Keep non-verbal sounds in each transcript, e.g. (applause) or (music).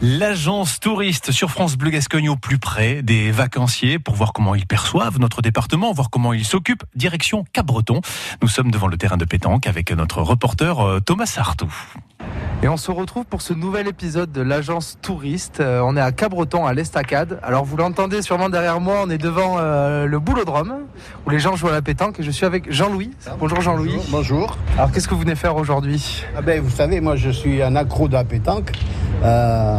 L'agence touriste sur France Bleu Gascogne au plus près des vacanciers pour voir comment ils perçoivent notre département, voir comment ils s'occupent. Direction Cap-Breton. Nous sommes devant le terrain de pétanque avec notre reporter euh, Thomas Sartou. Et on se retrouve pour ce nouvel épisode de l'agence touriste. Euh, on est à Cabreton, à l'Estacade. Alors vous l'entendez sûrement derrière moi, on est devant euh, le boulodrome où les gens jouent à la pétanque et je suis avec Jean-Louis. Bonjour Jean-Louis. Bonjour. Alors qu'est-ce que vous venez faire aujourd'hui? Ah ben, vous savez, moi je suis un accro de la pétanque. Euh,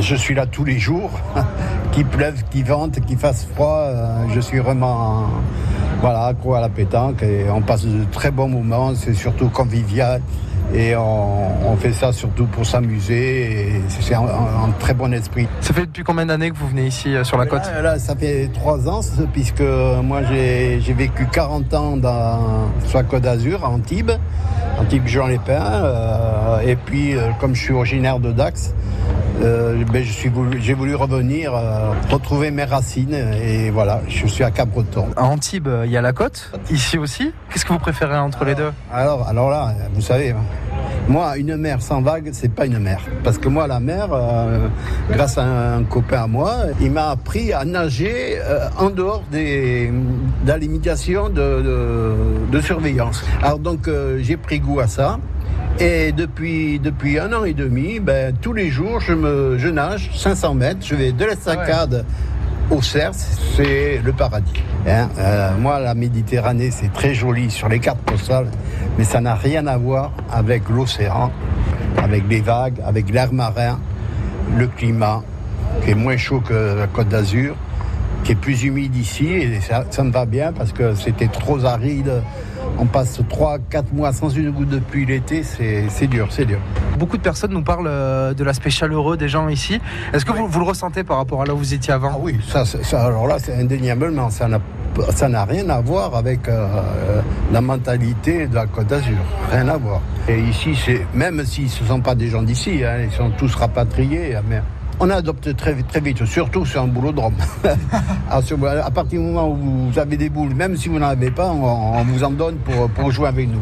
je suis là tous les jours, (laughs) qu'il pleuve, qu'il vente, qu'il fasse froid. euh, je suis vraiment voilà, accro à la pétanque et on passe de très bons moments. C'est surtout convivial et on, on fait ça surtout pour s'amuser. et C'est un, un- un très bon esprit. Ça fait depuis combien d'années que vous venez ici euh, sur la côte Là, ça fait trois ans, puisque moi j'ai j'ai vécu 40 ans dans, sur la Côte d'Azur, à Antibes, Antibes Jean Lépin. euh, et puis, euh, comme je suis originaire de Dax, euh, ben, voulu- j'ai voulu revenir, retrouver mes racines. Et voilà, je suis à Cap-Breton. À Antibes, il y a la côte. Ici aussi? Qu'est-ce que vous préférez entre les deux? Alors, alors là, vous savez, moi, une mer sans vague, c'est pas une mer. Parce que moi, la mer, euh, grâce à un copain à moi, il m'a appris à nager euh, en dehors des, de la limitation de, surveillance. Alors donc, euh, j'ai pris goût à ça. Et depuis, un an et demi, ben, tous les jours, je, me, je nage 500 mètres. Je vais de l'estacade au Cerf, c'est le paradis. Hein, euh, moi, la Méditerranée, c'est très joli sur les cartes postales, mais ça n'a rien à voir avec l'océan, avec les vagues, avec l'air marin, le climat, qui est moins chaud que la Côte d'Azur, qui est plus humide ici, et ça, ça me va bien parce que c'était trop aride. On passe 3-4 mois sans une goutte de pluie l'été, c'est dur, c'est dur. Beaucoup de personnes nous parlent euh, de l'aspect chaleureux des gens ici. Est-ce que vous, vous le ressentez par rapport à là où vous étiez Ah avant oui, ça, alors là, c'est indéniablement, ça n'a ça n'a rien à voir avec euh, la mentalité de la Côte d'Azur, rien à voir. Et ici, c'est même si ce ne sont pas des gens d'ici, hein, ils sont tous rapatriés, mais on adopte très, très vite, surtout sur un boulodrome. (laughs) à, ce- à partir du moment où vous avez des boules, même si vous n'en avez pas, on, on vous en donne pour, pour jouer avec nous.